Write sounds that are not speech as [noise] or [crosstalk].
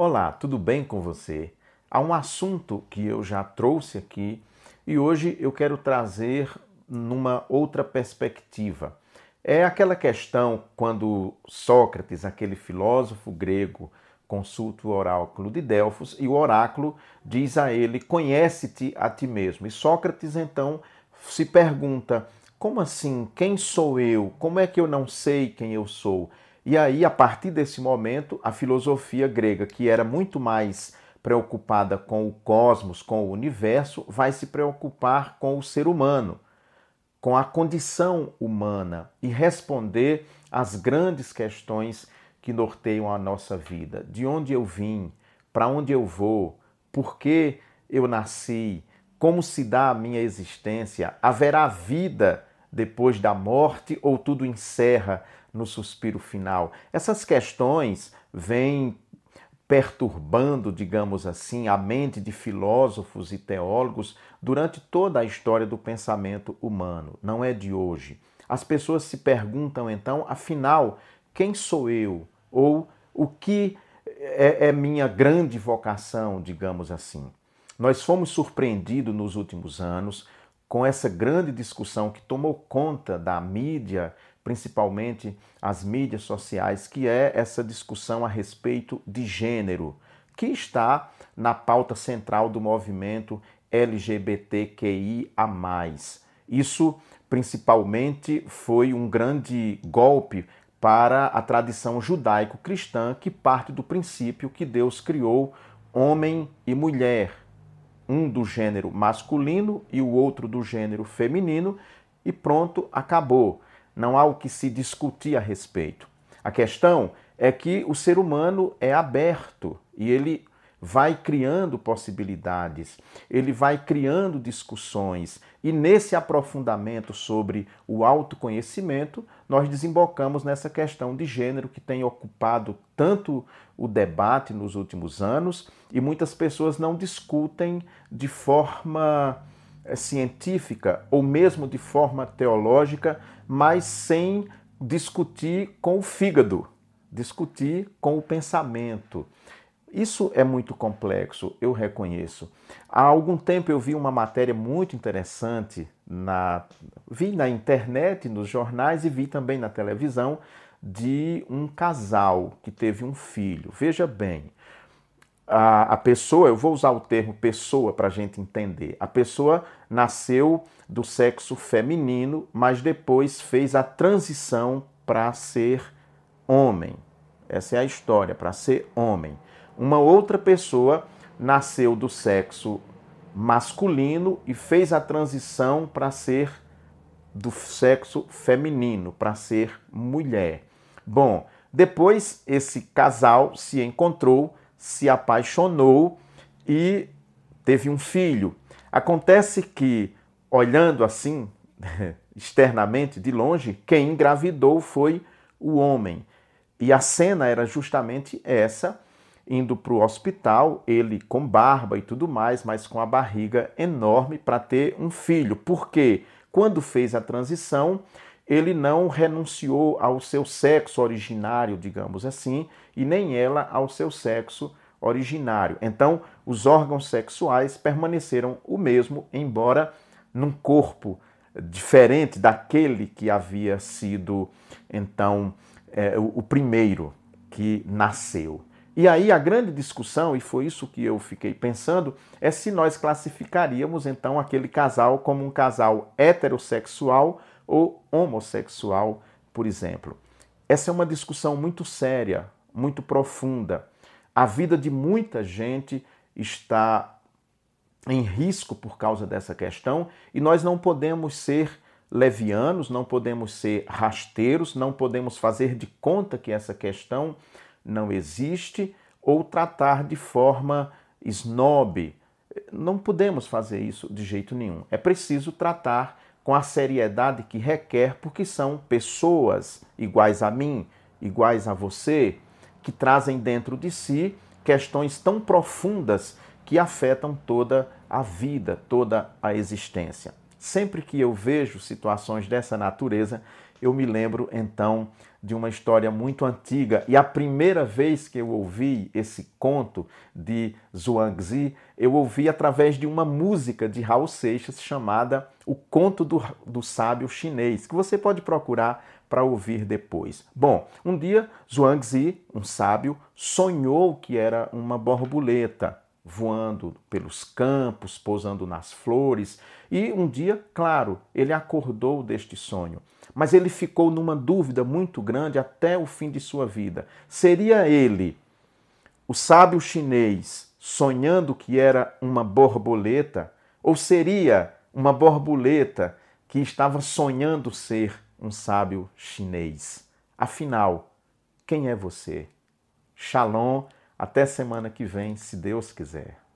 Olá, tudo bem com você? Há um assunto que eu já trouxe aqui e hoje eu quero trazer numa outra perspectiva. É aquela questão quando Sócrates, aquele filósofo grego, consulta o oráculo de Delfos e o oráculo diz a ele: Conhece-te a ti mesmo. E Sócrates então se pergunta: Como assim? Quem sou eu? Como é que eu não sei quem eu sou? E aí, a partir desse momento, a filosofia grega, que era muito mais preocupada com o cosmos, com o universo, vai se preocupar com o ser humano, com a condição humana e responder às grandes questões que norteiam a nossa vida. De onde eu vim, para onde eu vou, por que eu nasci, como se dá a minha existência, haverá vida depois da morte ou tudo encerra no suspiro final? Essas questões vêm perturbando, digamos assim, a mente de filósofos e teólogos durante toda a história do pensamento humano, não é de hoje. As pessoas se perguntam então, afinal, quem sou eu? Ou o que é, é minha grande vocação, digamos assim? Nós fomos surpreendidos nos últimos anos com essa grande discussão que tomou conta da mídia principalmente as mídias sociais, que é essa discussão a respeito de gênero, que está na pauta central do movimento LGBTQIA. Isso principalmente foi um grande golpe para a tradição judaico-cristã que parte do princípio que Deus criou homem e mulher, um do gênero masculino e o outro do gênero feminino, e pronto, acabou não há o que se discutir a respeito. A questão é que o ser humano é aberto e ele vai criando possibilidades, ele vai criando discussões, e nesse aprofundamento sobre o autoconhecimento, nós desembocamos nessa questão de gênero que tem ocupado tanto o debate nos últimos anos e muitas pessoas não discutem de forma eh, científica ou mesmo de forma teológica, mas sem discutir com o fígado, discutir com o pensamento. Isso é muito complexo, eu reconheço. Há algum tempo eu vi uma matéria muito interessante na vi na internet, nos jornais e vi também na televisão de um casal que teve um filho. Veja bem, a, a pessoa, eu vou usar o termo pessoa para a gente entender. A pessoa nasceu do sexo feminino, mas depois fez a transição para ser homem. Essa é a história, para ser homem. Uma outra pessoa nasceu do sexo masculino e fez a transição para ser do sexo feminino, para ser mulher. Bom, depois esse casal se encontrou se apaixonou e teve um filho. Acontece que, olhando assim, [laughs] externamente, de longe, quem engravidou foi o homem. E a cena era justamente essa, indo para o hospital, ele com barba e tudo mais, mas com a barriga enorme para ter um filho. Porque quando fez a transição, ele não renunciou ao seu sexo originário, digamos assim, e nem ela ao seu sexo originário. Então, os órgãos sexuais permaneceram o mesmo, embora num corpo diferente daquele que havia sido, então, é, o, o primeiro que nasceu. E aí a grande discussão, e foi isso que eu fiquei pensando, é se nós classificaríamos então aquele casal como um casal heterossexual ou homossexual, por exemplo. Essa é uma discussão muito séria, muito profunda. A vida de muita gente está em risco por causa dessa questão e nós não podemos ser levianos, não podemos ser rasteiros, não podemos fazer de conta que essa questão não existe ou tratar de forma snob. Não podemos fazer isso de jeito nenhum. É preciso tratar com a seriedade que requer, porque são pessoas iguais a mim, iguais a você, que trazem dentro de si questões tão profundas que afetam toda a vida, toda a existência. Sempre que eu vejo situações dessa natureza, eu me lembro então de uma história muito antiga e a primeira vez que eu ouvi esse conto de Zhuangzi, eu ouvi através de uma música de Raul Seixas chamada O Conto do, do Sábio Chinês, que você pode procurar para ouvir depois. Bom, um dia Zhuangzi, um sábio, sonhou que era uma borboleta voando pelos campos, pousando nas flores, e um dia, claro, ele acordou deste sonho. Mas ele ficou numa dúvida muito grande até o fim de sua vida. Seria ele, o sábio chinês, sonhando que era uma borboleta, ou seria uma borboleta que estava sonhando ser um sábio chinês? Afinal, quem é você? Shalom, até semana que vem, se Deus quiser.